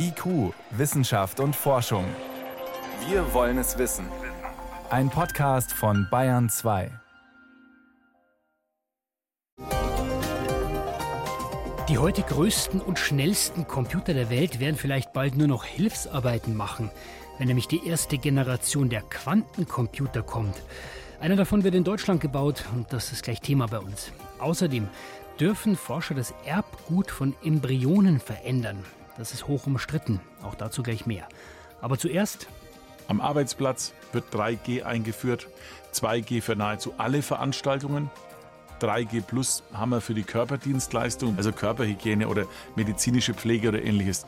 IQ, Wissenschaft und Forschung. Wir wollen es wissen. Ein Podcast von Bayern 2. Die heute größten und schnellsten Computer der Welt werden vielleicht bald nur noch Hilfsarbeiten machen, wenn nämlich die erste Generation der Quantencomputer kommt. Einer davon wird in Deutschland gebaut und das ist gleich Thema bei uns. Außerdem dürfen Forscher das Erbgut von Embryonen verändern. Das ist hoch umstritten. Auch dazu gleich mehr. Aber zuerst. Am Arbeitsplatz wird 3G eingeführt. 2G für nahezu alle Veranstaltungen. 3G Plus haben wir für die Körperdienstleistung, also Körperhygiene oder medizinische Pflege oder ähnliches.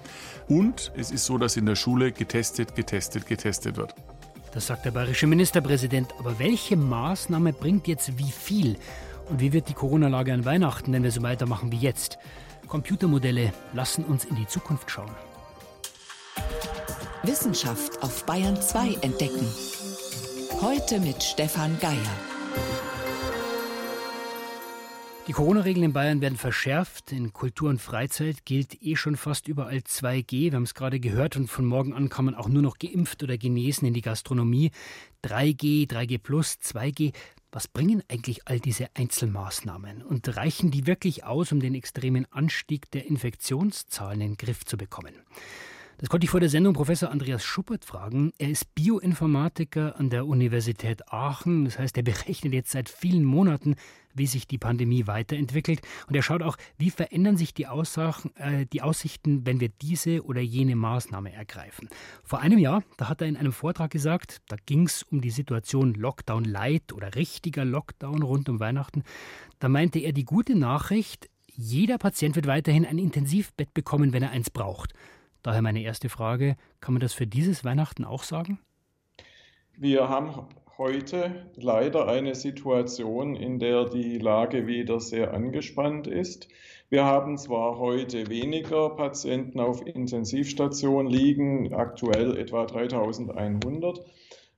Und es ist so, dass in der Schule getestet, getestet, getestet wird. Das sagt der bayerische Ministerpräsident. Aber welche Maßnahme bringt jetzt wie viel? Und wie wird die Corona-Lage an Weihnachten, wenn wir so weitermachen wie jetzt? Computermodelle lassen uns in die Zukunft schauen. Wissenschaft auf Bayern 2 entdecken. Heute mit Stefan Geier. Die Corona-Regeln in Bayern werden verschärft. In Kultur und Freizeit gilt eh schon fast überall 2G. Wir haben es gerade gehört und von morgen an kann man auch nur noch geimpft oder genesen in die Gastronomie. 3G, 3G plus, 2G. Was bringen eigentlich all diese Einzelmaßnahmen und reichen die wirklich aus, um den extremen Anstieg der Infektionszahlen in den Griff zu bekommen? Das konnte ich vor der Sendung Professor Andreas Schuppert fragen. Er ist Bioinformatiker an der Universität Aachen. Das heißt, er berechnet jetzt seit vielen Monaten, wie sich die Pandemie weiterentwickelt. Und er schaut auch, wie verändern sich die, Aussagen, äh, die Aussichten, wenn wir diese oder jene Maßnahme ergreifen. Vor einem Jahr, da hat er in einem Vortrag gesagt, da ging es um die Situation Lockdown Light oder richtiger Lockdown rund um Weihnachten. Da meinte er, die gute Nachricht, jeder Patient wird weiterhin ein Intensivbett bekommen, wenn er eins braucht. Daher meine erste Frage, kann man das für dieses Weihnachten auch sagen? Wir haben heute leider eine Situation, in der die Lage wieder sehr angespannt ist. Wir haben zwar heute weniger Patienten auf Intensivstation liegen, aktuell etwa 3100,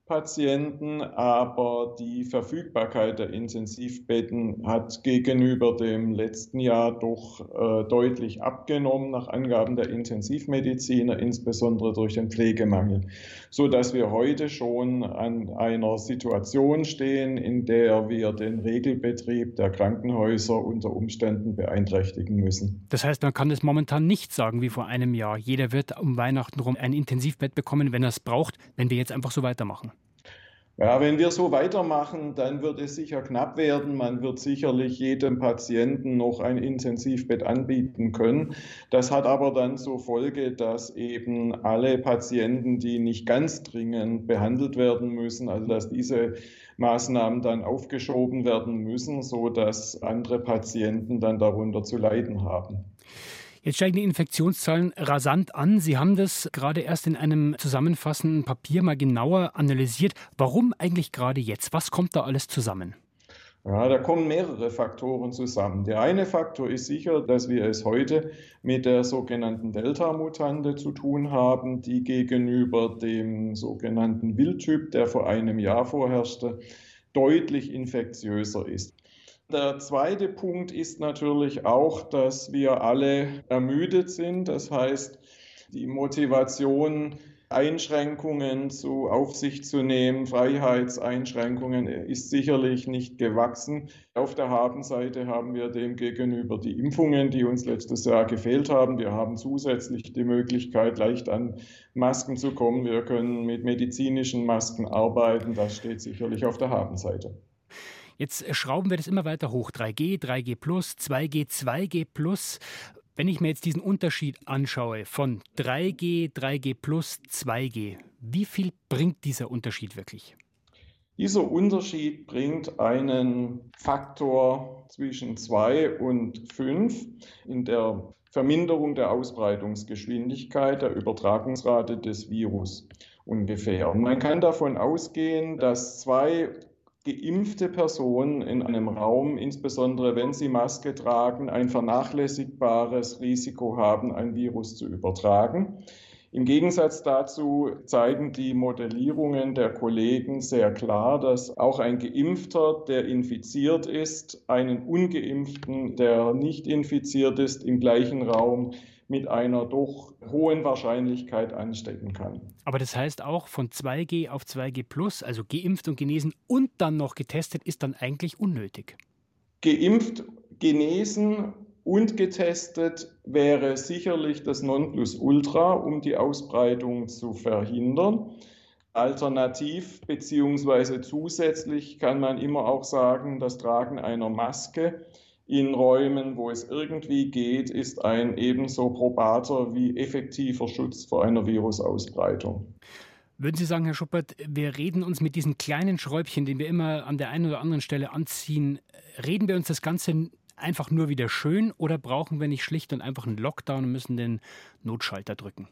Patienten, aber die Verfügbarkeit der Intensivbetten hat gegenüber dem letzten Jahr doch äh, deutlich abgenommen, nach Angaben der Intensivmediziner, insbesondere durch den Pflegemangel, so dass wir heute schon an einer Situation stehen, in der wir den Regelbetrieb der Krankenhäuser unter Umständen beeinträchtigen müssen. Das heißt, man kann es momentan nicht sagen wie vor einem Jahr. Jeder wird um Weihnachten rum ein Intensivbett bekommen, wenn er es braucht, wenn wir jetzt einfach so weitermachen. Ja, wenn wir so weitermachen, dann wird es sicher knapp werden. Man wird sicherlich jedem Patienten noch ein Intensivbett anbieten können. Das hat aber dann zur Folge, dass eben alle Patienten, die nicht ganz dringend behandelt werden müssen, also dass diese Maßnahmen dann aufgeschoben werden müssen, so dass andere Patienten dann darunter zu leiden haben. Jetzt steigen die Infektionszahlen rasant an. Sie haben das gerade erst in einem zusammenfassenden Papier mal genauer analysiert. Warum eigentlich gerade jetzt? Was kommt da alles zusammen? Ja, da kommen mehrere Faktoren zusammen. Der eine Faktor ist sicher, dass wir es heute mit der sogenannten Delta-Mutante zu tun haben, die gegenüber dem sogenannten Wildtyp, der vor einem Jahr vorherrschte, deutlich infektiöser ist. Der zweite Punkt ist natürlich auch, dass wir alle ermüdet sind. Das heißt, die Motivation, Einschränkungen zu auf sich zu nehmen, Freiheitseinschränkungen ist sicherlich nicht gewachsen. Auf der Habenseite haben wir demgegenüber die Impfungen, die uns letztes Jahr gefehlt haben. Wir haben zusätzlich die Möglichkeit, leicht an Masken zu kommen. Wir können mit medizinischen Masken arbeiten. Das steht sicherlich auf der Habenseite. Jetzt schrauben wir das immer weiter hoch. 3G, 3G 2G, 2G Wenn ich mir jetzt diesen Unterschied anschaue von 3G, 3G 2G, wie viel bringt dieser Unterschied wirklich? Dieser Unterschied bringt einen Faktor zwischen 2 und 5 in der Verminderung der Ausbreitungsgeschwindigkeit, der Übertragungsrate des Virus ungefähr. Und man kann davon ausgehen, dass zwei geimpfte Personen in einem Raum, insbesondere wenn sie Maske tragen, ein vernachlässigbares Risiko haben, ein Virus zu übertragen. Im Gegensatz dazu zeigen die Modellierungen der Kollegen sehr klar, dass auch ein Geimpfter, der infiziert ist, einen ungeimpften, der nicht infiziert ist, im gleichen Raum mit einer doch hohen Wahrscheinlichkeit anstecken kann. Aber das heißt auch von 2G auf 2G plus, also geimpft und genesen und dann noch getestet, ist dann eigentlich unnötig. Geimpft, genesen und getestet wäre sicherlich das Nonplusultra, um die Ausbreitung zu verhindern. Alternativ bzw. zusätzlich kann man immer auch sagen, das Tragen einer Maske in Räumen, wo es irgendwie geht, ist ein ebenso probater wie effektiver Schutz vor einer Virusausbreitung. Würden Sie sagen, Herr Schuppert, wir reden uns mit diesen kleinen Schräubchen, den wir immer an der einen oder anderen Stelle anziehen, reden wir uns das Ganze einfach nur wieder schön oder brauchen wir nicht schlicht und einfach einen Lockdown und müssen den Notschalter drücken?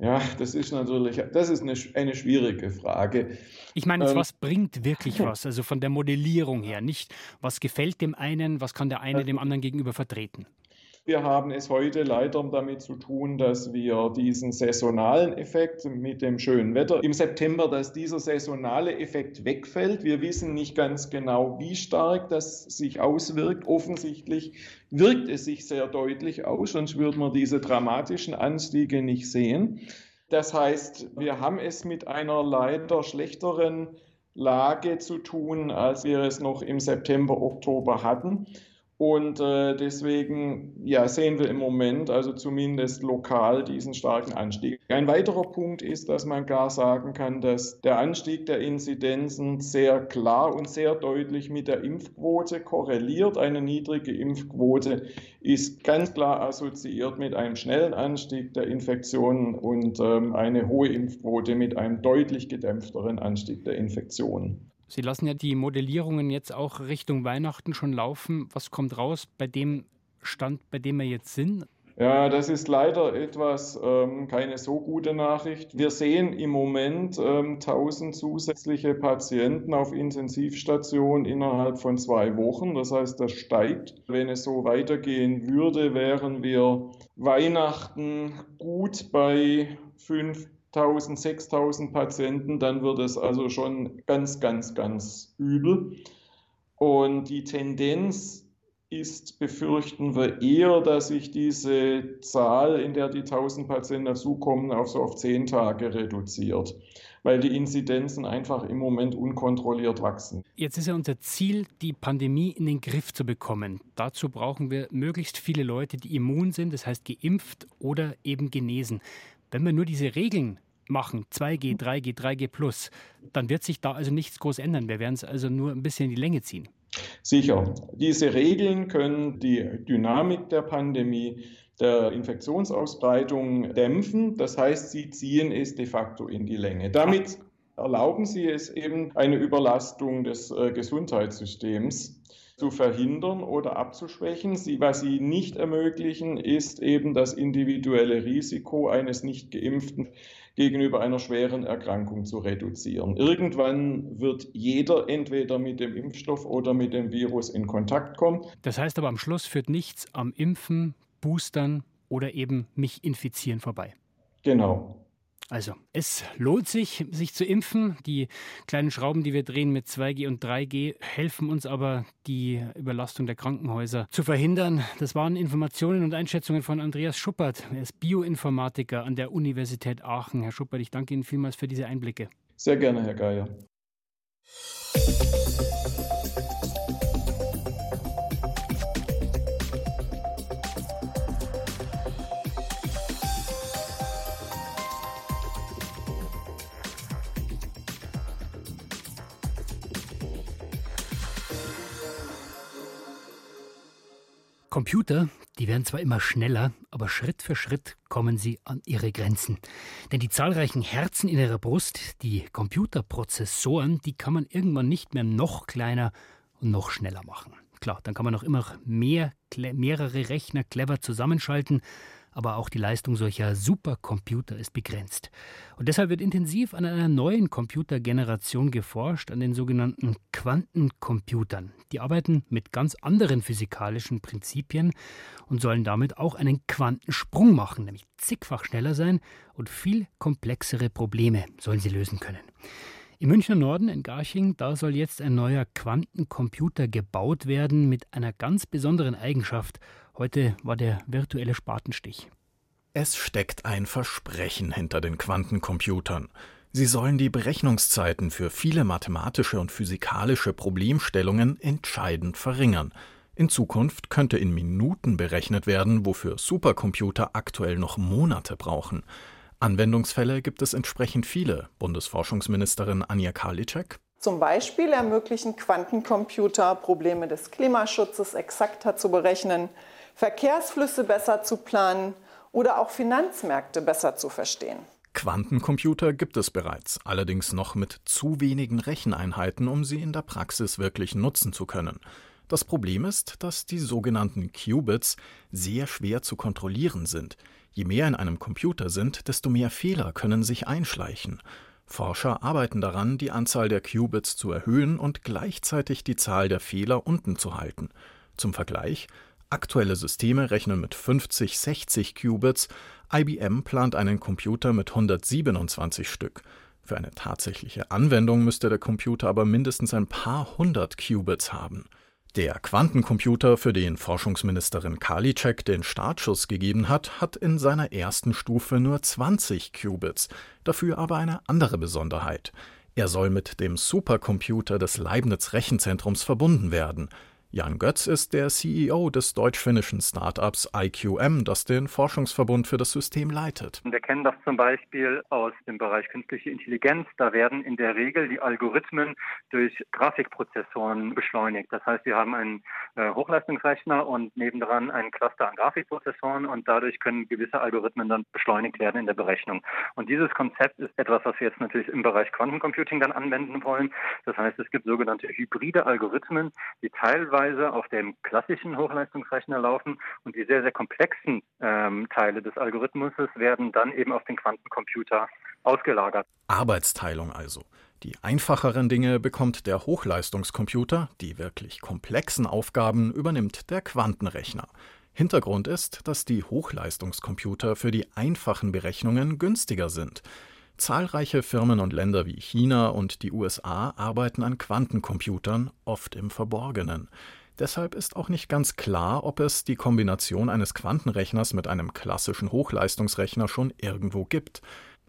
Ja, das ist natürlich, das ist eine, eine schwierige Frage. Ich meine, ähm, was bringt wirklich was? Also von der Modellierung her, nicht was gefällt dem einen, was kann der eine dem anderen gegenüber vertreten? Wir haben es heute leider damit zu tun, dass wir diesen saisonalen Effekt mit dem schönen Wetter im September, dass dieser saisonale Effekt wegfällt. Wir wissen nicht ganz genau, wie stark das sich auswirkt. Offensichtlich wirkt es sich sehr deutlich aus, sonst würde man diese dramatischen Anstiege nicht sehen. Das heißt, wir haben es mit einer leider schlechteren Lage zu tun, als wir es noch im September, Oktober hatten. Und äh, deswegen ja, sehen wir im Moment, also zumindest lokal, diesen starken Anstieg. Ein weiterer Punkt ist, dass man gar sagen kann, dass der Anstieg der Inzidenzen sehr klar und sehr deutlich mit der Impfquote korreliert. Eine niedrige Impfquote ist ganz klar assoziiert mit einem schnellen Anstieg der Infektionen und ähm, eine hohe Impfquote mit einem deutlich gedämpfteren Anstieg der Infektionen. Sie lassen ja die Modellierungen jetzt auch Richtung Weihnachten schon laufen. Was kommt raus bei dem Stand, bei dem wir jetzt sind? Ja, das ist leider etwas ähm, keine so gute Nachricht. Wir sehen im Moment ähm, 1000 zusätzliche Patienten auf Intensivstationen innerhalb von zwei Wochen. Das heißt, das steigt. Wenn es so weitergehen würde, wären wir Weihnachten gut bei 5 5000, 6000 Patienten, dann wird es also schon ganz, ganz, ganz übel. Und die Tendenz ist, befürchten wir eher, dass sich diese Zahl, in der die 1000 Patienten dazukommen, auf so auf 10 Tage reduziert, weil die Inzidenzen einfach im Moment unkontrolliert wachsen. Jetzt ist ja unser Ziel, die Pandemie in den Griff zu bekommen. Dazu brauchen wir möglichst viele Leute, die immun sind, das heißt geimpft oder eben genesen. Wenn wir nur diese Regeln machen, 2G, 3G, 3G plus, dann wird sich da also nichts groß ändern. Wir werden es also nur ein bisschen in die Länge ziehen. Sicher. Diese Regeln können die Dynamik der Pandemie, der Infektionsausbreitung dämpfen. Das heißt, sie ziehen es de facto in die Länge. Damit erlauben sie es eben, eine Überlastung des äh, Gesundheitssystems zu verhindern oder abzuschwächen. Sie, was sie nicht ermöglichen, ist eben das individuelle Risiko eines nicht geimpften gegenüber einer schweren Erkrankung zu reduzieren. Irgendwann wird jeder entweder mit dem Impfstoff oder mit dem Virus in Kontakt kommen. Das heißt aber am Schluss führt nichts am Impfen, Boostern oder eben mich infizieren vorbei. Genau. Also, es lohnt sich, sich zu impfen. Die kleinen Schrauben, die wir drehen mit 2G und 3G, helfen uns aber, die Überlastung der Krankenhäuser zu verhindern. Das waren Informationen und Einschätzungen von Andreas Schuppert. Er ist Bioinformatiker an der Universität Aachen. Herr Schuppert, ich danke Ihnen vielmals für diese Einblicke. Sehr gerne, Herr Geier. Computer, die werden zwar immer schneller, aber Schritt für Schritt kommen sie an ihre Grenzen. Denn die zahlreichen Herzen in ihrer Brust, die Computerprozessoren, die kann man irgendwann nicht mehr noch kleiner und noch schneller machen. Klar, dann kann man noch immer mehr, mehrere Rechner clever zusammenschalten, aber auch die Leistung solcher Supercomputer ist begrenzt. Und deshalb wird intensiv an einer neuen Computergeneration geforscht, an den sogenannten Quantencomputern. Die arbeiten mit ganz anderen physikalischen Prinzipien und sollen damit auch einen Quantensprung machen, nämlich zigfach schneller sein und viel komplexere Probleme sollen sie lösen können. Im Münchner Norden in Garching, da soll jetzt ein neuer Quantencomputer gebaut werden mit einer ganz besonderen Eigenschaft. Heute war der virtuelle Spatenstich. Es steckt ein Versprechen hinter den Quantencomputern. Sie sollen die Berechnungszeiten für viele mathematische und physikalische Problemstellungen entscheidend verringern. In Zukunft könnte in Minuten berechnet werden, wofür Supercomputer aktuell noch Monate brauchen. Anwendungsfälle gibt es entsprechend viele. Bundesforschungsministerin Anja Karliczek. Zum Beispiel ermöglichen Quantencomputer, Probleme des Klimaschutzes exakter zu berechnen, Verkehrsflüsse besser zu planen oder auch Finanzmärkte besser zu verstehen. Quantencomputer gibt es bereits, allerdings noch mit zu wenigen Recheneinheiten, um sie in der Praxis wirklich nutzen zu können. Das Problem ist, dass die sogenannten Qubits sehr schwer zu kontrollieren sind. Je mehr in einem Computer sind, desto mehr Fehler können sich einschleichen. Forscher arbeiten daran, die Anzahl der Qubits zu erhöhen und gleichzeitig die Zahl der Fehler unten zu halten. Zum Vergleich, aktuelle Systeme rechnen mit 50, 60 Qubits, IBM plant einen Computer mit 127 Stück. Für eine tatsächliche Anwendung müsste der Computer aber mindestens ein paar hundert Qubits haben. Der Quantencomputer, für den Forschungsministerin Karliczek den Startschuss gegeben hat, hat in seiner ersten Stufe nur 20 Qubits, dafür aber eine andere Besonderheit. Er soll mit dem Supercomputer des Leibniz Rechenzentrums verbunden werden. Jan Götz ist der CEO des deutsch-finnischen Startups IQM, das den Forschungsverbund für das System leitet. Wir kennen das zum Beispiel aus dem Bereich künstliche Intelligenz. Da werden in der Regel die Algorithmen durch Grafikprozessoren beschleunigt. Das heißt, wir haben einen äh, Hochleistungsrechner und nebendran ein Cluster an Grafikprozessoren und dadurch können gewisse Algorithmen dann beschleunigt werden in der Berechnung. Und dieses Konzept ist etwas, was wir jetzt natürlich im Bereich Quantencomputing dann anwenden wollen. Das heißt, es gibt sogenannte hybride Algorithmen, die teilweise teilweise auf dem klassischen Hochleistungsrechner laufen und die sehr, sehr komplexen ähm, Teile des Algorithmus werden dann eben auf den Quantencomputer ausgelagert. Arbeitsteilung also. Die einfacheren Dinge bekommt der Hochleistungscomputer, die wirklich komplexen Aufgaben übernimmt der Quantenrechner. Hintergrund ist, dass die Hochleistungscomputer für die einfachen Berechnungen günstiger sind. Zahlreiche Firmen und Länder wie China und die USA arbeiten an Quantencomputern, oft im Verborgenen. Deshalb ist auch nicht ganz klar, ob es die Kombination eines Quantenrechners mit einem klassischen Hochleistungsrechner schon irgendwo gibt.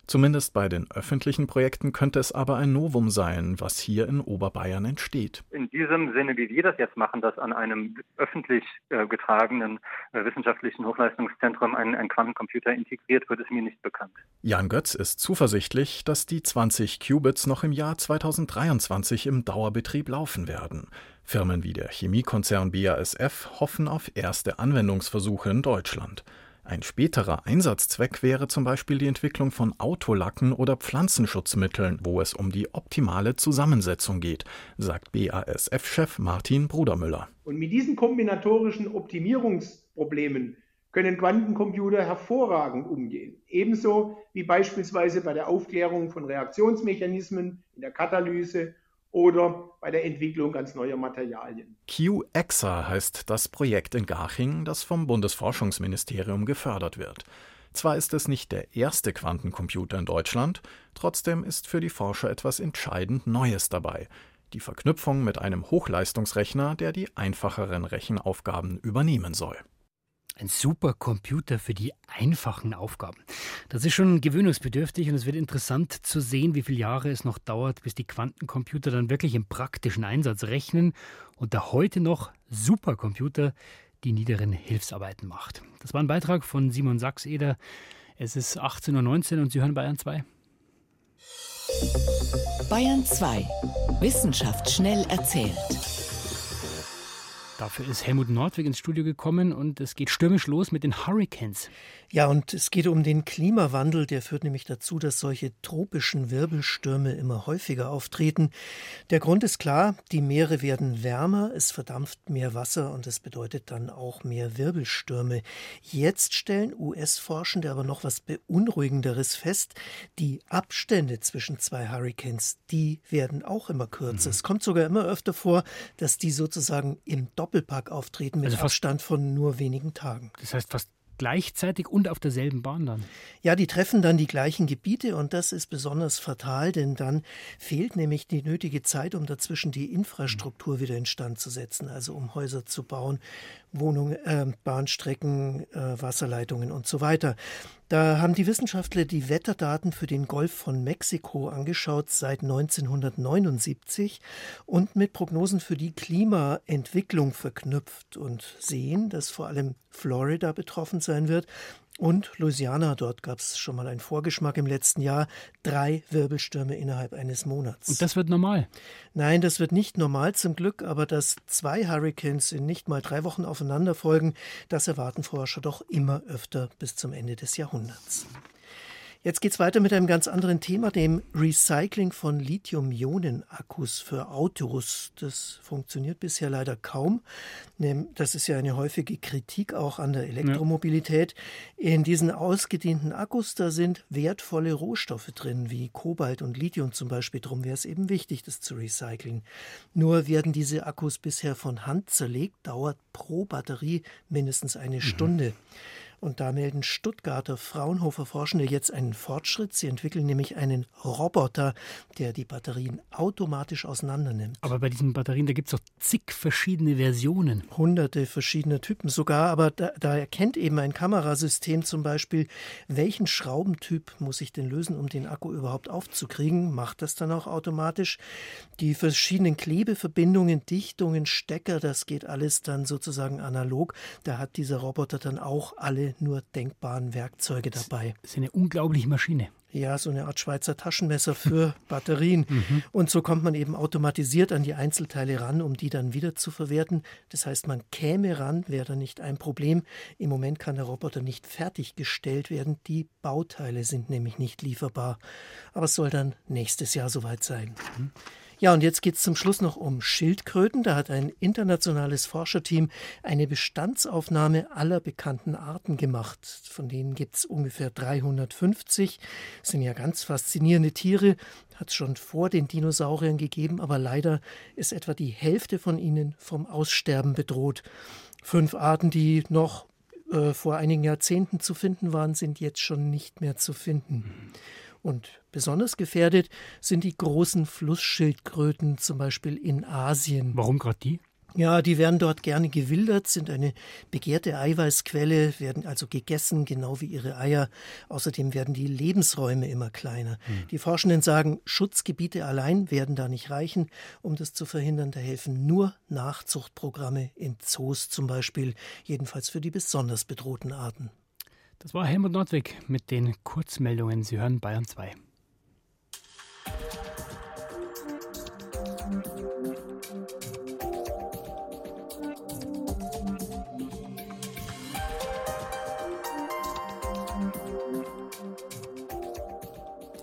Zumindest bei den öffentlichen Projekten könnte es aber ein Novum sein, was hier in Oberbayern entsteht. In diesem Sinne, wie wir das jetzt machen, dass an einem öffentlich äh, getragenen äh, wissenschaftlichen Hochleistungszentrum ein, ein Quantencomputer integriert wird, ist mir nicht bekannt. Jan Götz ist zuversichtlich, dass die 20 Qubits noch im Jahr 2023 im Dauerbetrieb laufen werden. Firmen wie der Chemiekonzern BASF hoffen auf erste Anwendungsversuche in Deutschland. Ein späterer Einsatzzweck wäre zum Beispiel die Entwicklung von Autolacken oder Pflanzenschutzmitteln, wo es um die optimale Zusammensetzung geht, sagt BASF-Chef Martin Brudermüller. Und mit diesen kombinatorischen Optimierungsproblemen können Quantencomputer hervorragend umgehen. Ebenso wie beispielsweise bei der Aufklärung von Reaktionsmechanismen in der Katalyse oder bei der Entwicklung ganz neuer Materialien. QEXA heißt das Projekt in Garching, das vom Bundesforschungsministerium gefördert wird. Zwar ist es nicht der erste Quantencomputer in Deutschland, trotzdem ist für die Forscher etwas entscheidend Neues dabei. Die Verknüpfung mit einem Hochleistungsrechner, der die einfacheren Rechenaufgaben übernehmen soll. Ein Supercomputer für die einfachen Aufgaben. Das ist schon gewöhnungsbedürftig und es wird interessant zu sehen, wie viele Jahre es noch dauert, bis die Quantencomputer dann wirklich im praktischen Einsatz rechnen und der heute noch Supercomputer die niederen Hilfsarbeiten macht. Das war ein Beitrag von Simon Sachseder. Es ist 18.19 Uhr und Sie hören Bayern 2. Bayern 2. Wissenschaft schnell erzählt. Dafür ist Helmut Nordwig ins Studio gekommen und es geht stürmisch los mit den Hurricanes. Ja, und es geht um den Klimawandel. Der führt nämlich dazu, dass solche tropischen Wirbelstürme immer häufiger auftreten. Der Grund ist klar, die Meere werden wärmer, es verdampft mehr Wasser und es bedeutet dann auch mehr Wirbelstürme. Jetzt stellen US-Forschende aber noch was Beunruhigenderes fest. Die Abstände zwischen zwei Hurricanes, die werden auch immer kürzer. Mhm. Es kommt sogar immer öfter vor, dass die sozusagen im Doppelpack auftreten mit also Abstand von nur wenigen Tagen. Das heißt fast gleichzeitig und auf derselben Bahn dann. Ja, die treffen dann die gleichen Gebiete und das ist besonders fatal, denn dann fehlt nämlich die nötige Zeit, um dazwischen die Infrastruktur wieder instand zu setzen, also um Häuser zu bauen, Wohnungen, äh, Bahnstrecken, äh, Wasserleitungen und so weiter. Da haben die Wissenschaftler die Wetterdaten für den Golf von Mexiko angeschaut seit 1979 und mit Prognosen für die Klimaentwicklung verknüpft und sehen, dass vor allem Florida betroffen sein wird und Louisiana, dort gab es schon mal einen Vorgeschmack im letzten Jahr. Drei Wirbelstürme innerhalb eines Monats. Und das wird normal? Nein, das wird nicht normal zum Glück, aber dass zwei Hurricanes in nicht mal drei Wochen aufeinander folgen, das erwarten Forscher doch immer öfter bis zum Ende des Jahrhunderts. Jetzt geht es weiter mit einem ganz anderen Thema, dem Recycling von Lithium-Ionen-Akkus für Autos. Das funktioniert bisher leider kaum. Das ist ja eine häufige Kritik auch an der Elektromobilität. In diesen ausgedehnten Akkus, da sind wertvolle Rohstoffe drin, wie Kobalt und Lithium zum Beispiel. Darum wäre es eben wichtig, das zu recyceln. Nur werden diese Akkus bisher von Hand zerlegt, dauert pro Batterie mindestens eine mhm. Und da melden Stuttgarter Fraunhofer Forschende jetzt einen Fortschritt. Sie entwickeln nämlich einen Roboter, der die Batterien automatisch auseinandernimmt. Aber bei diesen Batterien, da gibt es doch zig verschiedene Versionen. Hunderte verschiedener Typen sogar. Aber da, da erkennt eben ein Kamerasystem zum Beispiel, welchen Schraubentyp muss ich denn lösen, um den Akku überhaupt aufzukriegen. Macht das dann auch automatisch. Die verschiedenen Klebeverbindungen, Dichtungen, Stecker, das geht alles dann sozusagen analog. Da hat dieser Roboter dann auch alle nur denkbaren Werkzeuge dabei. Das ist eine unglaubliche Maschine. Ja, so eine Art Schweizer Taschenmesser für Batterien. Mhm. Und so kommt man eben automatisiert an die Einzelteile ran, um die dann wieder zu verwerten. Das heißt, man käme ran, wäre dann nicht ein Problem. Im Moment kann der Roboter nicht fertiggestellt werden. Die Bauteile sind nämlich nicht lieferbar. Aber es soll dann nächstes Jahr soweit sein. Mhm. Ja, und jetzt geht es zum Schluss noch um Schildkröten. Da hat ein internationales Forscherteam eine Bestandsaufnahme aller bekannten Arten gemacht. Von denen gibt es ungefähr 350. Das sind ja ganz faszinierende Tiere. Hat es schon vor den Dinosauriern gegeben, aber leider ist etwa die Hälfte von ihnen vom Aussterben bedroht. Fünf Arten, die noch äh, vor einigen Jahrzehnten zu finden waren, sind jetzt schon nicht mehr zu finden. Und besonders gefährdet sind die großen Flussschildkröten, zum Beispiel in Asien. Warum gerade die? Ja, die werden dort gerne gewildert, sind eine begehrte Eiweißquelle, werden also gegessen, genau wie ihre Eier. Außerdem werden die Lebensräume immer kleiner. Hm. Die Forschenden sagen, Schutzgebiete allein werden da nicht reichen, um das zu verhindern. Da helfen nur Nachzuchtprogramme in Zoos zum Beispiel, jedenfalls für die besonders bedrohten Arten. Das war Helmut Nordwig mit den Kurzmeldungen. Sie hören Bayern 2.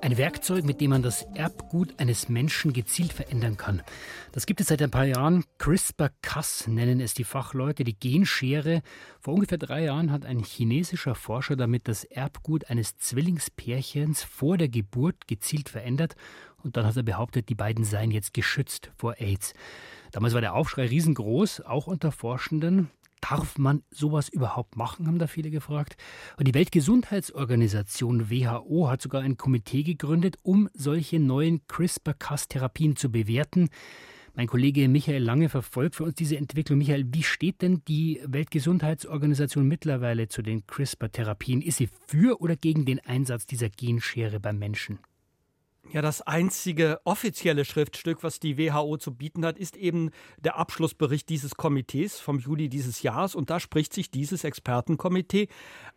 Ein Werkzeug, mit dem man das Erbgut eines Menschen gezielt verändern kann. Das gibt es seit ein paar Jahren. CRISPR-Cas nennen es die Fachleute, die Genschere. Vor ungefähr drei Jahren hat ein chinesischer Forscher damit das Erbgut eines Zwillingspärchens vor der Geburt gezielt verändert. Und dann hat er behauptet, die beiden seien jetzt geschützt vor AIDS. Damals war der Aufschrei riesengroß, auch unter Forschenden. Darf man sowas überhaupt machen, haben da viele gefragt. Und die Weltgesundheitsorganisation WHO hat sogar ein Komitee gegründet, um solche neuen CRISPR-Cas-Therapien zu bewerten. Mein Kollege Michael Lange verfolgt für uns diese Entwicklung. Michael, wie steht denn die Weltgesundheitsorganisation mittlerweile zu den CRISPR-Therapien? Ist sie für oder gegen den Einsatz dieser Genschere beim Menschen? Ja, das einzige offizielle Schriftstück, was die WHO zu bieten hat, ist eben der Abschlussbericht dieses Komitees vom Juli dieses Jahres. Und da spricht sich dieses Expertenkomitee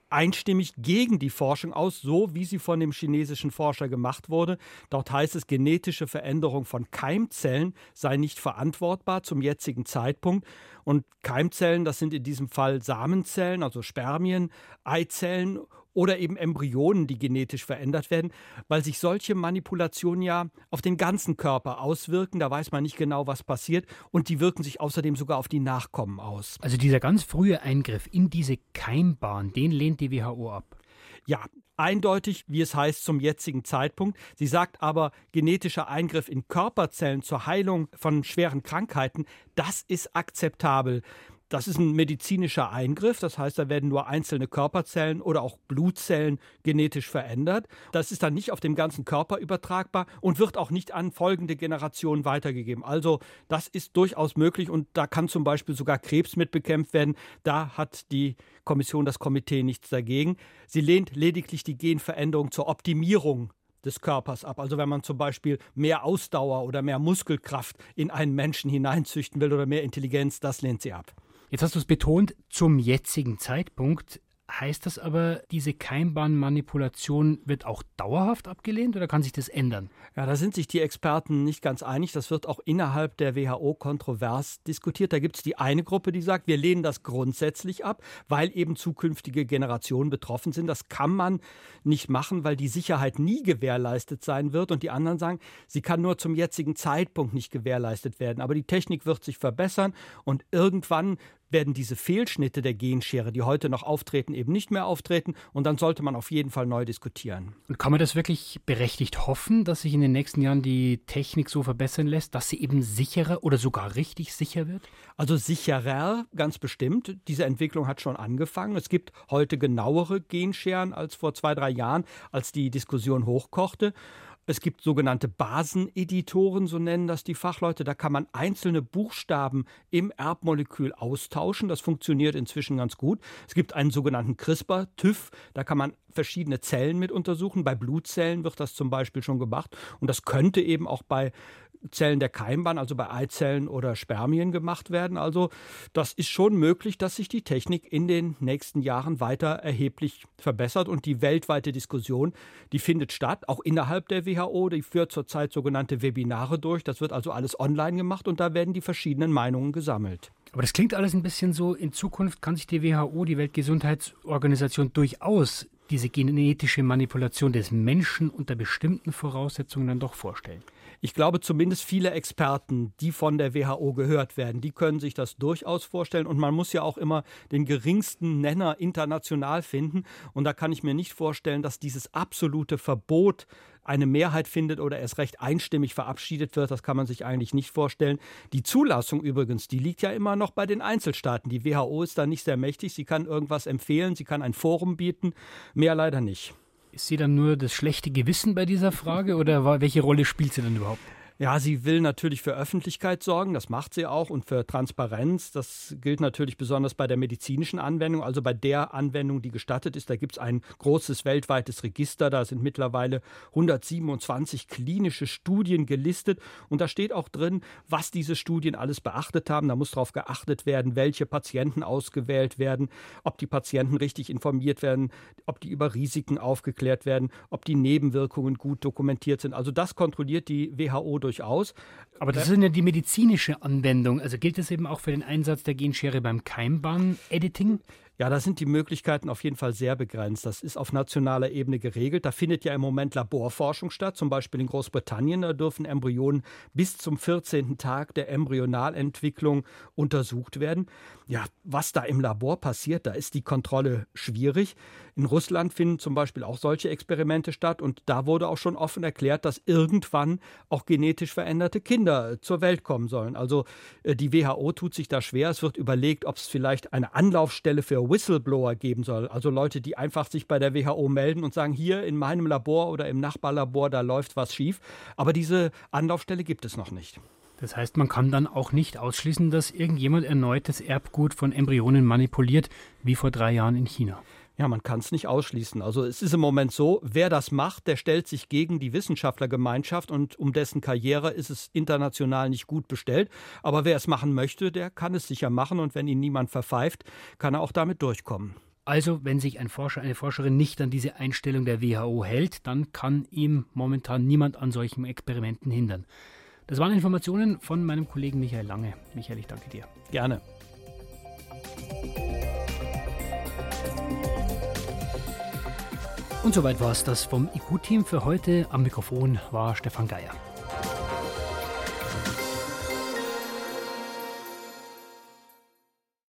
einstimmig gegen die Forschung aus, so wie sie von dem chinesischen Forscher gemacht wurde. Dort heißt es, genetische Veränderung von Keimzellen sei nicht verantwortbar zum jetzigen Zeitpunkt. Und Keimzellen, das sind in diesem Fall Samenzellen, also Spermien, Eizellen oder eben Embryonen, die genetisch verändert werden, weil sich solche Manipulationen ja auf den ganzen Körper auswirken. Da weiß man nicht genau, was passiert. Und die wirken sich außerdem sogar auf die Nachkommen aus. Also dieser ganz frühe Eingriff in diese Keimbahn, den lehnt die WHO ab. Ja, eindeutig, wie es heißt, zum jetzigen Zeitpunkt. Sie sagt aber, genetischer Eingriff in Körperzellen zur Heilung von schweren Krankheiten, das ist akzeptabel. Das ist ein medizinischer Eingriff, das heißt, da werden nur einzelne Körperzellen oder auch Blutzellen genetisch verändert. Das ist dann nicht auf dem ganzen Körper übertragbar und wird auch nicht an folgende Generationen weitergegeben. Also das ist durchaus möglich und da kann zum Beispiel sogar Krebs mit bekämpft werden. Da hat die Kommission, das Komitee nichts dagegen. Sie lehnt lediglich die Genveränderung zur Optimierung des Körpers ab. Also wenn man zum Beispiel mehr Ausdauer oder mehr Muskelkraft in einen Menschen hineinzüchten will oder mehr Intelligenz, das lehnt sie ab. Jetzt hast du es betont, zum jetzigen Zeitpunkt. Heißt das aber, diese Keimbahnmanipulation wird auch dauerhaft abgelehnt oder kann sich das ändern? Ja, da sind sich die Experten nicht ganz einig. Das wird auch innerhalb der WHO kontrovers diskutiert. Da gibt es die eine Gruppe, die sagt, wir lehnen das grundsätzlich ab, weil eben zukünftige Generationen betroffen sind. Das kann man nicht machen, weil die Sicherheit nie gewährleistet sein wird. Und die anderen sagen, sie kann nur zum jetzigen Zeitpunkt nicht gewährleistet werden. Aber die Technik wird sich verbessern und irgendwann werden diese Fehlschnitte der Genschere, die heute noch auftreten, eben nicht mehr auftreten. Und dann sollte man auf jeden Fall neu diskutieren. Und kann man das wirklich berechtigt hoffen, dass sich in den nächsten Jahren die Technik so verbessern lässt, dass sie eben sicherer oder sogar richtig sicher wird? Also sicherer, ganz bestimmt. Diese Entwicklung hat schon angefangen. Es gibt heute genauere Genscheren als vor zwei, drei Jahren, als die Diskussion hochkochte. Es gibt sogenannte Baseneditoren, so nennen das die Fachleute. Da kann man einzelne Buchstaben im Erbmolekül austauschen. Das funktioniert inzwischen ganz gut. Es gibt einen sogenannten CRISPR-TÜV. Da kann man verschiedene Zellen mit untersuchen. Bei Blutzellen wird das zum Beispiel schon gemacht. Und das könnte eben auch bei Zellen der Keimbahn, also bei Eizellen oder Spermien gemacht werden. Also das ist schon möglich, dass sich die Technik in den nächsten Jahren weiter erheblich verbessert und die weltweite Diskussion, die findet statt, auch innerhalb der WHO, die führt zurzeit sogenannte Webinare durch. Das wird also alles online gemacht und da werden die verschiedenen Meinungen gesammelt. Aber das klingt alles ein bisschen so, in Zukunft kann sich die WHO, die Weltgesundheitsorganisation, durchaus diese genetische Manipulation des Menschen unter bestimmten Voraussetzungen dann doch vorstellen. Ich glaube zumindest viele Experten, die von der WHO gehört werden, die können sich das durchaus vorstellen. Und man muss ja auch immer den geringsten Nenner international finden. Und da kann ich mir nicht vorstellen, dass dieses absolute Verbot eine Mehrheit findet oder erst recht einstimmig verabschiedet wird. Das kann man sich eigentlich nicht vorstellen. Die Zulassung übrigens, die liegt ja immer noch bei den Einzelstaaten. Die WHO ist da nicht sehr mächtig. Sie kann irgendwas empfehlen, sie kann ein Forum bieten, mehr leider nicht. Ist sie dann nur das schlechte Gewissen bei dieser Frage oder welche Rolle spielt sie dann überhaupt? Ja, sie will natürlich für Öffentlichkeit sorgen, das macht sie auch, und für Transparenz. Das gilt natürlich besonders bei der medizinischen Anwendung, also bei der Anwendung, die gestattet ist. Da gibt es ein großes weltweites Register, da sind mittlerweile 127 klinische Studien gelistet und da steht auch drin, was diese Studien alles beachtet haben. Da muss darauf geachtet werden, welche Patienten ausgewählt werden, ob die Patienten richtig informiert werden, ob die über Risiken aufgeklärt werden, ob die Nebenwirkungen gut dokumentiert sind. Also das kontrolliert die WHO durch durchaus. Aber das ist ja die medizinische Anwendung. Also gilt das eben auch für den Einsatz der Genschere beim Keimbahn-Editing? Ja, da sind die Möglichkeiten auf jeden Fall sehr begrenzt. Das ist auf nationaler Ebene geregelt. Da findet ja im Moment Laborforschung statt, zum Beispiel in Großbritannien. Da dürfen Embryonen bis zum 14. Tag der Embryonalentwicklung untersucht werden. Ja, was da im Labor passiert, da ist die Kontrolle schwierig. In Russland finden zum Beispiel auch solche Experimente statt und da wurde auch schon offen erklärt, dass irgendwann auch genetisch veränderte Kinder zur Welt kommen sollen. Also äh, die WHO tut sich da schwer. Es wird überlegt, ob es vielleicht eine Anlaufstelle für Whistleblower geben soll. Also Leute, die einfach sich bei der WHO melden und sagen, hier in meinem Labor oder im Nachbarlabor, da läuft was schief. Aber diese Anlaufstelle gibt es noch nicht. Das heißt, man kann dann auch nicht ausschließen, dass irgendjemand erneut das Erbgut von Embryonen manipuliert, wie vor drei Jahren in China. Ja, man kann es nicht ausschließen. Also es ist im Moment so, wer das macht, der stellt sich gegen die Wissenschaftlergemeinschaft und um dessen Karriere ist es international nicht gut bestellt. Aber wer es machen möchte, der kann es sicher machen und wenn ihn niemand verpfeift, kann er auch damit durchkommen. Also, wenn sich ein Forscher, eine Forscherin nicht an diese Einstellung der WHO hält, dann kann ihm momentan niemand an solchen Experimenten hindern. Das waren Informationen von meinem Kollegen Michael Lange. Michael, ich danke dir. Gerne. Und soweit war es das vom IQ-Team für heute. Am Mikrofon war Stefan Geier.